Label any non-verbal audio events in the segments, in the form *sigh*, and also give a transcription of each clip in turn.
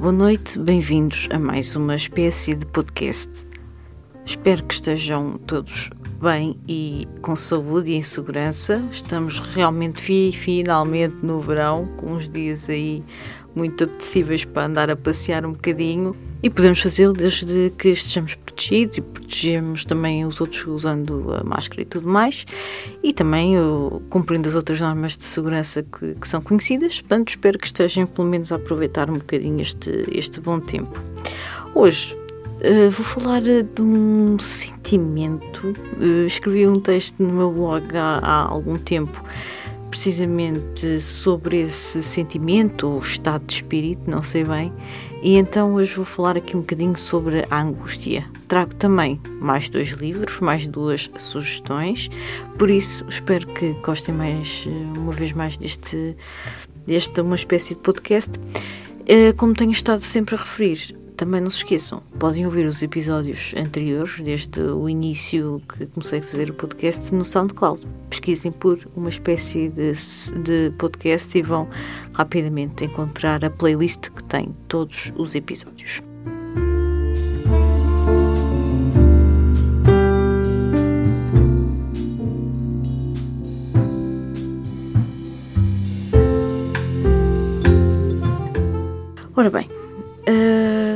Boa noite, bem-vindos a mais uma espécie de podcast. Espero que estejam todos bem e com saúde e em segurança. Estamos realmente fi, finalmente no verão, com uns dias aí muito apetecíveis para andar a passear um bocadinho e podemos fazê-lo desde que estejamos protegidos e protegemos também os outros usando a máscara e tudo mais e também cumprindo as outras normas de segurança que, que, são conhecidas. Portanto, espero que estejam pelo menos a aproveitar um bocadinho este, este bom tempo. Hoje uh, vou falar de um sentimento. Uh, escrevi um texto no meu blog há, há algum tempo precisamente sobre esse sentimento ou estado de espírito, não sei bem, e então hoje vou falar aqui um bocadinho sobre a angústia. Trago também mais dois livros, mais duas sugestões, por isso espero que gostem mais, eh, uma vez mais deste, desta uma espécie de podcast. Eh, como tenho estado sempre a referir, também não se esqueçam, podem ouvir os episódios anteriores, desde o início que comecei a fazer o podcast no SoundCloud. Pesquisem por uma espécie de, de podcast e vão rapidamente encontrar a playlist que tem todos os episódios.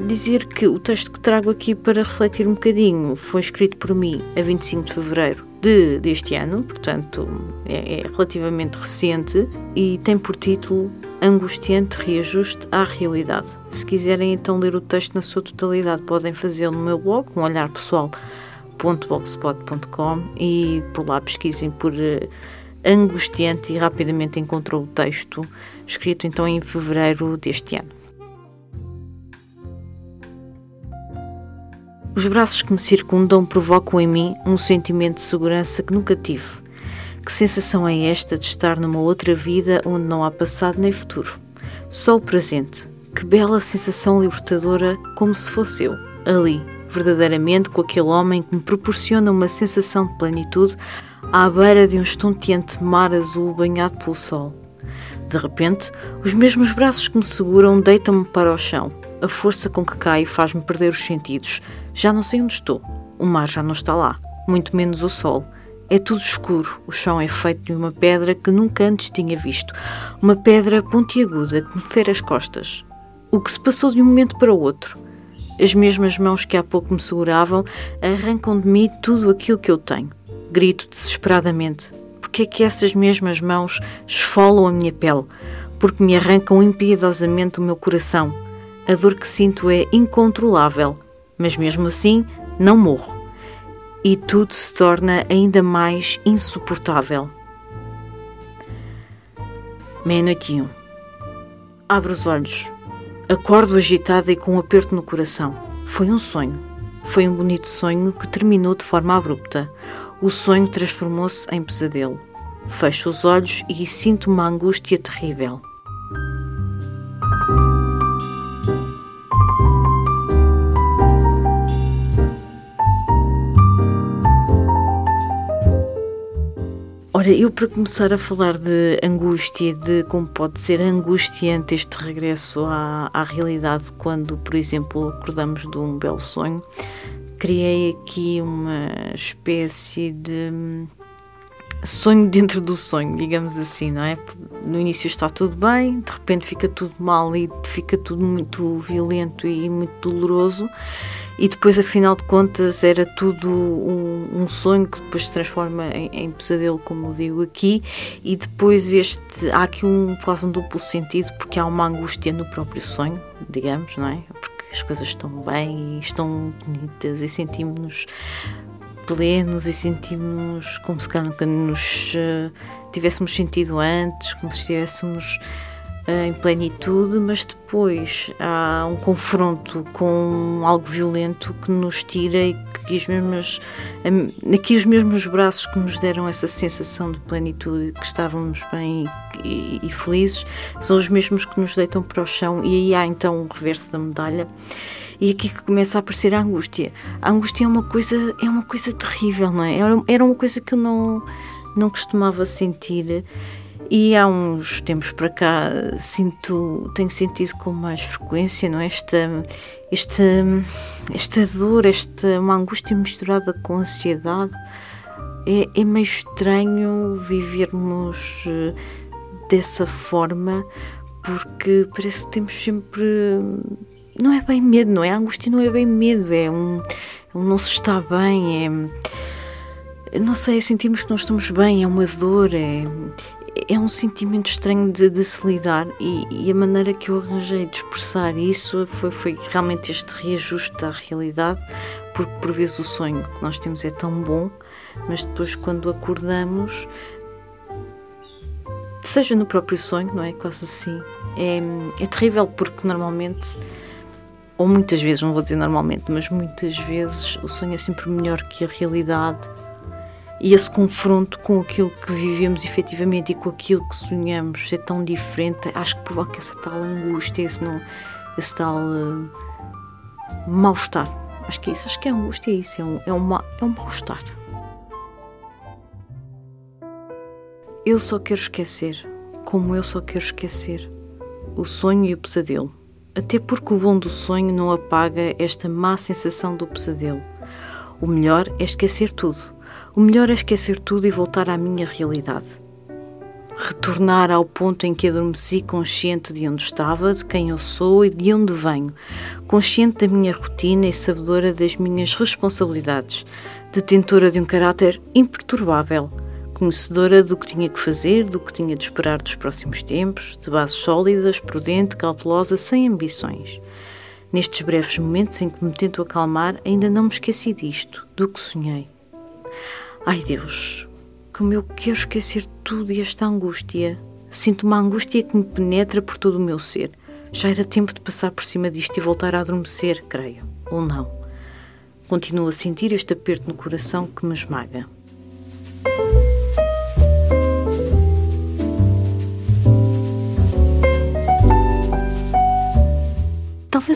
Dizer que o texto que trago aqui para refletir um bocadinho foi escrito por mim a 25 de fevereiro de, deste ano, portanto é, é relativamente recente e tem por título Angustiante Reajuste à Realidade. Se quiserem então ler o texto na sua totalidade, podem fazê-lo no meu blog, um olhar pessoal.blogspot.com e por lá pesquisem por uh, angustiante e rapidamente encontrou o texto escrito então em fevereiro deste ano. Os braços que me circundam provocam em mim um sentimento de segurança que nunca tive. Que sensação é esta de estar numa outra vida onde não há passado nem futuro? Só o presente. Que bela sensação libertadora, como se fosse eu, ali, verdadeiramente com aquele homem que me proporciona uma sensação de plenitude à beira de um estonteante mar azul banhado pelo sol. De repente, os mesmos braços que me seguram deitam-me para o chão. A força com que caio faz-me perder os sentidos, já não sei onde estou. O mar já não está lá, muito menos o sol. É tudo escuro. O chão é feito de uma pedra que nunca antes tinha visto. Uma pedra pontiaguda que me fere as costas. O que se passou de um momento para o outro? As mesmas mãos que há pouco me seguravam arrancam de mim tudo aquilo que eu tenho. Grito desesperadamente. Porque é que essas mesmas mãos esfolam a minha pele? Porque me arrancam impiedosamente o meu coração? A dor que sinto é incontrolável mas mesmo assim não morro. E tudo se torna ainda mais insuportável. Meia-noite um. Abro os olhos. Acordo agitada e com um aperto no coração. Foi um sonho. Foi um bonito sonho que terminou de forma abrupta. O sonho transformou-se em pesadelo. Fecho os olhos e sinto uma angústia terrível. Ora, eu para começar a falar de angústia, de como pode ser angustiante este regresso à, à realidade quando, por exemplo, acordamos de um belo sonho, criei aqui uma espécie de sonho dentro do sonho, digamos assim, não é? No início está tudo bem, de repente fica tudo mal e fica tudo muito violento e muito doloroso, e depois, afinal de contas, era tudo um, um sonho que depois se transforma em, em, pesadelo, como digo aqui, e depois este há aqui um quase um duplo sentido, porque há uma angústia no próprio sonho, digamos, não é? Porque as coisas estão bem e estão bonitas e sentimos-nos plenos e sentimos como se nunca nos uh, tivéssemos sentido antes, como se estivéssemos em plenitude, mas depois há um confronto com algo violento que nos tira e que as mesmas, aqui os mesmos braços que nos deram essa sensação de plenitude, que estávamos bem e, e felizes, são os mesmos que nos deitam para o chão e aí há então o reverso da medalha e aqui que começa a aparecer a angústia. A angústia é uma coisa, é uma coisa terrível, não é? Era, era uma coisa que eu não, não costumava sentir e há uns tempos para cá sinto, tenho sentido com mais frequência, não é? Esta, esta, esta dor, esta uma angústia misturada com ansiedade. É, é meio estranho vivermos eh, dessa forma, porque parece que temos sempre. Não é bem medo, não é? A angústia não é bem medo, é um, um não se está bem, é. Não sei, sentimos que não estamos bem, é uma dor, é, é um sentimento estranho de, de se lidar e, e, a maneira que eu arranjei de expressar isso foi, foi realmente este reajuste à realidade, porque por vezes o sonho que nós temos é tão bom, mas depois quando acordamos, seja no próprio sonho, não é? Quase assim, é, é terrível porque normalmente ou muitas vezes, não vou dizer normalmente, mas muitas vezes o sonho é sempre melhor que a realidade e esse confronto com aquilo que vivemos efetivamente e com aquilo que sonhamos é tão diferente, acho que provoca essa tal angústia, esse, não, esse tal uh, mal-estar. Acho que é isso, acho que a angústia é isso, é um, é um, é um mal-estar. Eu só quero esquecer, como eu só quero esquecer, o sonho e o pesadelo. Até porque o bom do sonho não apaga esta má sensação do pesadelo. O melhor é esquecer tudo o melhor é esquecer tudo e voltar à minha realidade. Retornar ao ponto em que adormeci consciente de onde estava, de quem eu sou e de onde venho, consciente da minha rotina e sabedora das minhas responsabilidades, detentora de um caráter imperturbável, conhecedora do que tinha que fazer, do que tinha de esperar dos próximos tempos, de bases sólidas, prudente, cautelosa, sem ambições. Nestes breves momentos em que me tento acalmar, ainda não me esqueci disto, do que sonhei. Ai Deus, como eu quero esquecer tudo e esta angústia. Sinto uma angústia que me penetra por todo o meu ser. Já era tempo de passar por cima disto e voltar a adormecer, creio. Ou não. Continuo a sentir este aperto no coração que me esmaga.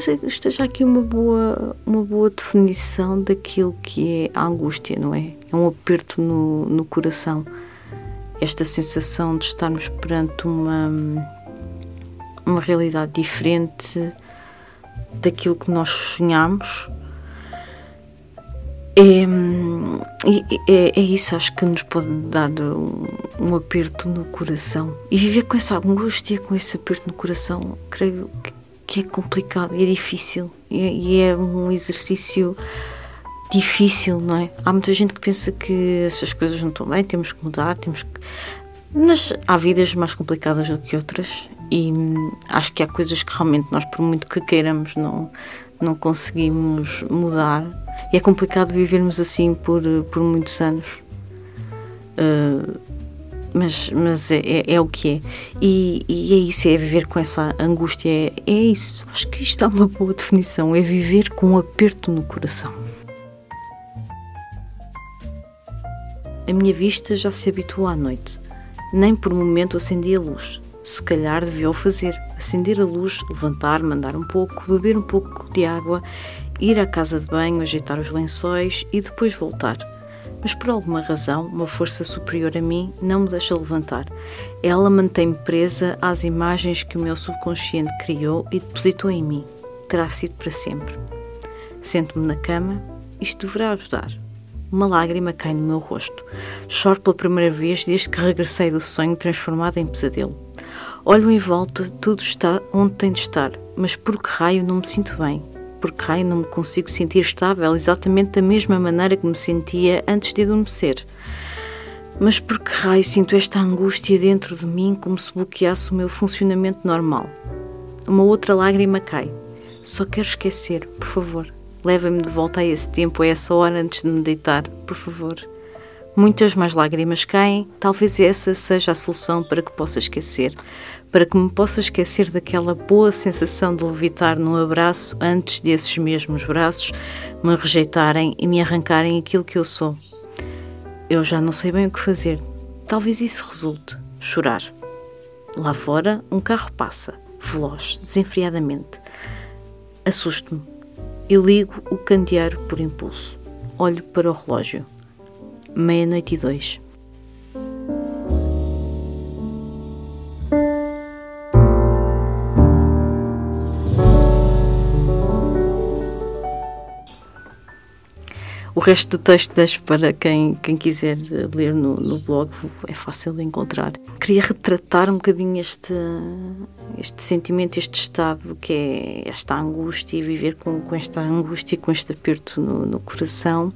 Talvez esteja aqui uma boa, uma boa definição daquilo que é a angústia, não é? É um aperto no, no coração. Esta sensação de estarmos perante uma, uma realidade diferente daquilo que nós sonhamos. É, é, é, isso, acho que nos pode dar um, um, aperto no coração. E viver com essa angústia, com esse aperto no coração, creio que que é complicado e é difícil e, é um exercício difícil, não é? Há muita gente que pensa que essas coisas não estão bem, temos que mudar, temos que. Mas há vidas mais complicadas do que outras e acho que há coisas que realmente nós, por muito que queiramos, não, não conseguimos mudar. E é complicado vivermos assim por, por muitos anos. Uh, mas, mas é, é, é, o que é. E, e, é isso, é viver com essa angústia, é, é isso. Acho que isto é uma boa definição, é viver com um aperto no coração. A minha vista já se habituou à noite. Nem por momento acendi a luz. Se calhar devia o fazer. Acender a luz, levantar, mandar um pouco, beber um pouco de água, ir à casa de banho, ajeitar os lençóis e depois voltar mas por alguma razão, uma força superior a mim não me deixa levantar. Ela mantém-me presa às imagens que o meu subconsciente criou e depositou em mim. Terá sido para sempre. Sento-me na cama, isto deverá ajudar. Uma lágrima cai no meu rosto. Choro pela primeira vez desde que regressei do sonho transformado em pesadelo. Olho em volta, tudo está onde tem de estar, mas por que raio não me sinto bem? Porque raio não me consigo sentir estável exatamente da mesma maneira que me sentia antes de adormecer. Mas por que raio sinto esta angústia dentro de mim como se bloqueasse o meu funcionamento normal? Uma outra lágrima cai. Só quero esquecer, por favor. Leva-me de volta a esse tempo, a essa hora antes de me deitar, por favor. Muitas mais lágrimas caem, talvez essa seja a solução para que possa esquecer, para que me possa esquecer daquela boa sensação de levitar num abraço antes desses mesmos braços me rejeitarem e me arrancarem aquilo que eu sou. Eu já não sei bem o que fazer. Talvez isso resulte chorar. Lá fora, um carro passa, veloz, desenfreadamente. Assusto-me e ligo o candeeiro por impulso. Olho para o relógio meia-noite e dois. O resto do texto deixo para quem, quem quiser ler no, no blog, é fácil de encontrar. Queria retratar um bocadinho este, este sentimento, este estado que é esta angústia e viver com, com esta angústia, com este aperto no, no coração.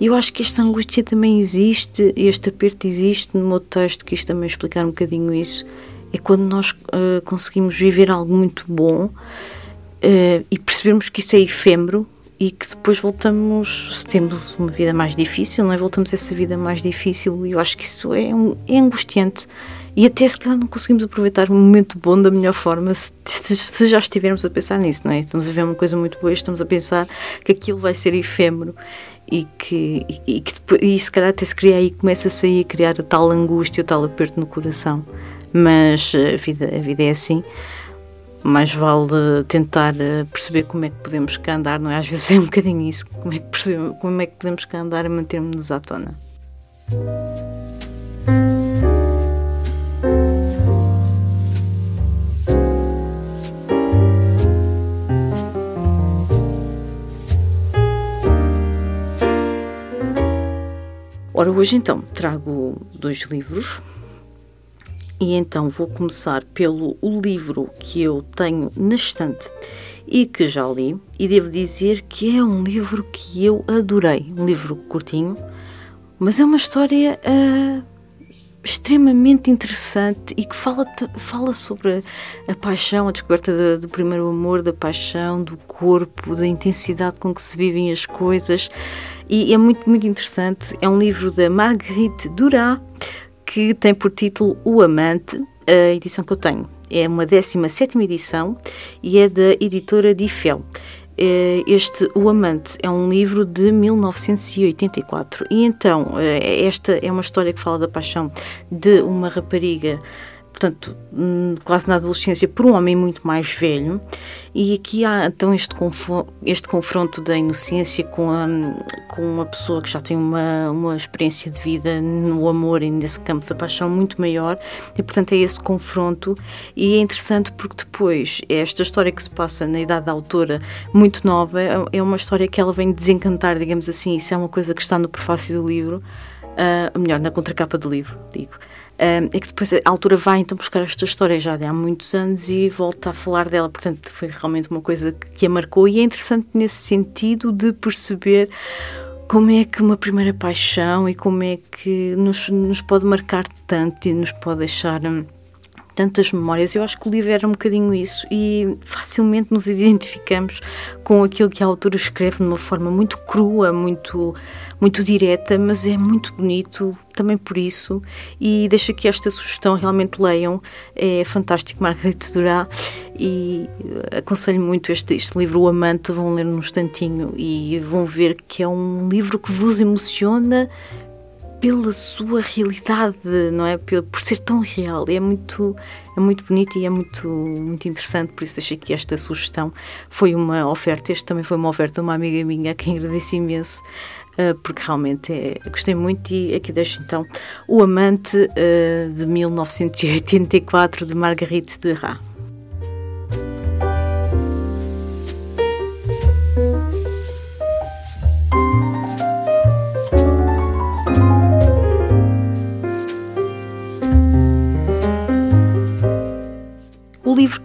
E eu acho que esta angústia também existe, este aperto existe no meu texto, que isto também explicar um bocadinho isso, é quando nós uh, conseguimos viver algo muito bom uh, e percebemos que isso é efêmero e que depois voltamos, se temos uma vida mais difícil, não é? Voltamos a essa vida mais difícil e eu acho que isso é, um, é angustiante. E até se calhar não conseguimos aproveitar um momento bom da melhor forma se, se, já estivermos a pensar nisso, não é? Estamos a ver uma coisa muito boa estamos a pensar que aquilo vai ser efêmero e que, e, e se calhar até se cria aí, começa a sair a criar a tal angústia, o tal aperto no coração. Mas a vida, a vida é assim mais vale tentar eh, perceber como é que podemos cá andar, não é? Às vezes é um bocadinho isso, como é que, percebemos, como é que podemos cá andar e mantermos-nos à tona. Ora, hoje então trago dois livros e então vou começar pelo o livro que eu tenho na estante e que já li, e devo dizer que é um livro que eu adorei. Um livro curtinho, mas é uma história uh, extremamente interessante e que fala, fala sobre a, paixão, a descoberta do primeiro amor, da paixão, do corpo, da intensidade com que se vivem as coisas. E é muito, muito interessante. É um livro da Marguerite Duras que tem por título O Amante, a edição que eu tenho. É uma 17 edição e é da editora Difel. Eh, este O Amante é um livro de 1984 e então eh, esta é uma história que fala da paixão de uma rapariga portanto, hum, quase na adolescência, por um homem muito mais velho. E aqui há então este, este confronto da inocência com, a, com uma pessoa que já tem uma, uma experiência de vida no amor e nesse campo da paixão muito maior. E, portanto, é esse confronto. E é interessante porque depois, esta história que se passa na idade da autora, muito nova, é uma história que ela vem desencantar, digamos assim. Isso é uma coisa que está no prefácio do livro. Uh, melhor, na contracapa do livro, digo é que depois a altura vai então buscar esta história já de há muitos anos e volta a falar dela. Portanto, foi realmente uma coisa que, que a marcou e é interessante nesse sentido de perceber como é que uma primeira paixão e como é que nos, nos pode marcar tanto e nos pode deixar. Hum, tantas memórias. Eu acho que o livro era um bocadinho isso e facilmente nos identificamos com aquilo que a autora escreve de uma forma muito crua, muito, muito direta, mas é muito bonito também por isso. E deixo aqui esta sugestão, realmente leiam, é fantástico, Margarete Duras, e aconselho muito este, este livro, O Amante, vão ler num instantinho e vão ver que é um livro que vos emociona pela sua realidade, não é? Por, ser tão real. É muito, é muito bonito e é muito, muito interessante, por isso deixei aqui esta sugestão. Foi uma oferta, este também foi uma oferta de uma amiga minha a quem agradeço imenso. Uh, porque realmente é, gostei muito e aqui deixo então O Amante uh, de 1984 de Marguerite Duras.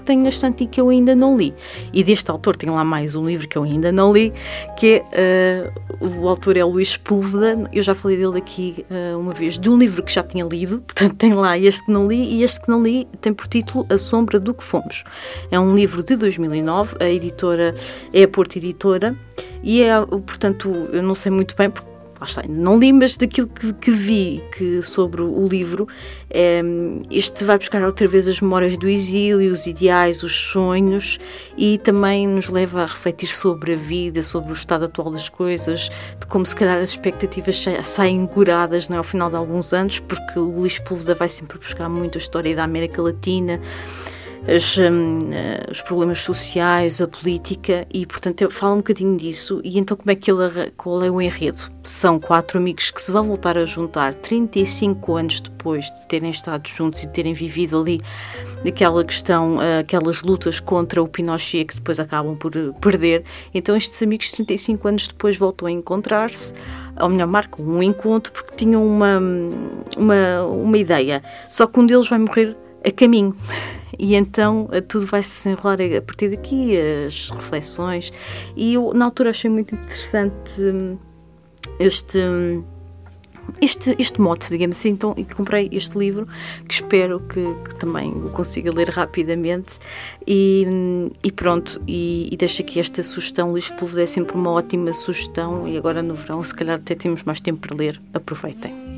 Tenho na estante e que eu ainda não li. E deste autor tem lá mais um livro que eu ainda não li, que é, uh, o autor é Luís Púlveda, eu já falei dele aqui uh, uma vez, de um livro que já tinha lido, *laughs* portanto tem lá este que não li, e este que não li tem por título A Sombra do que Fomos. É um livro de 2009, a editora é a Porta Editora, e é, portanto, eu não sei muito bem, porque está, não li, mas daquilo que, que vi que, sobre o livro, é, este vai buscar outra vez as memórias do exílio, os ideais, os sonhos e também nos leva a refletir sobre a vida, sobre o estado atual das coisas, de como se calhar as expectativas saem curadas não é, ao final de alguns anos, porque o Luís Púlveda vai sempre buscar muito a história da América Latina as, um, eh, os problemas sociais, a política, e portanto eu falo um bocadinho disso. E então, como é que ele, qual é o enredo? São quatro amigos que se vão voltar a juntar 35 anos depois de terem estado juntos e terem vivido ali aquela questão, eh, aquelas lutas contra o Pinochet que depois acabam por perder. Então, estes amigos, 35 anos depois, voltam a encontrar-se, ou melhor, marcam um encontro porque tinham uma, uma, uma ideia. Só que um deles vai morrer a caminho. E então eh, tudo vai se desenrolar a partir daqui, as reflexões. E eu, na altura, achei muito interessante hum, este. Hum, este, este mote, digamos assim, então e comprei este livro que espero que, que, também o consiga ler rapidamente e, hum, e pronto, e, e deixo aqui esta sugestão, Luís Púlveda é sempre uma ótima sugestão e agora no verão se calhar até temos mais tempo para ler, aproveitem.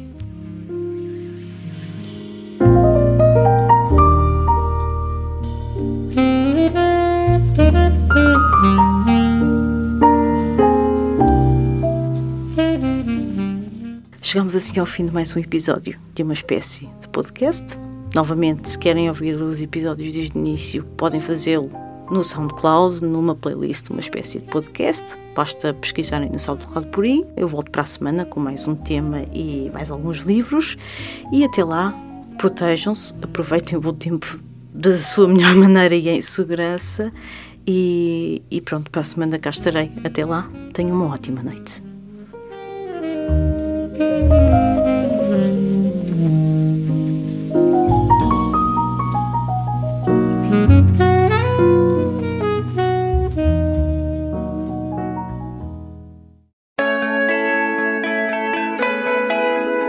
Chegamos assim ao fim de mais um episódio de uma espécie de podcast. Novamente, se querem ouvir os episódios desde o início, podem fazê-lo no SoundCloud, numa playlist, uma espécie de podcast. Basta pesquisarem no SoundCloud por aí. Eu volto para a semana com mais um tema e mais alguns livros. E até lá, protejam-se, aproveitem o bom tempo da sua melhor *laughs* maneira e em segurança. E, e pronto, para a semana cá estarei. Até lá, tenham uma ótima noite.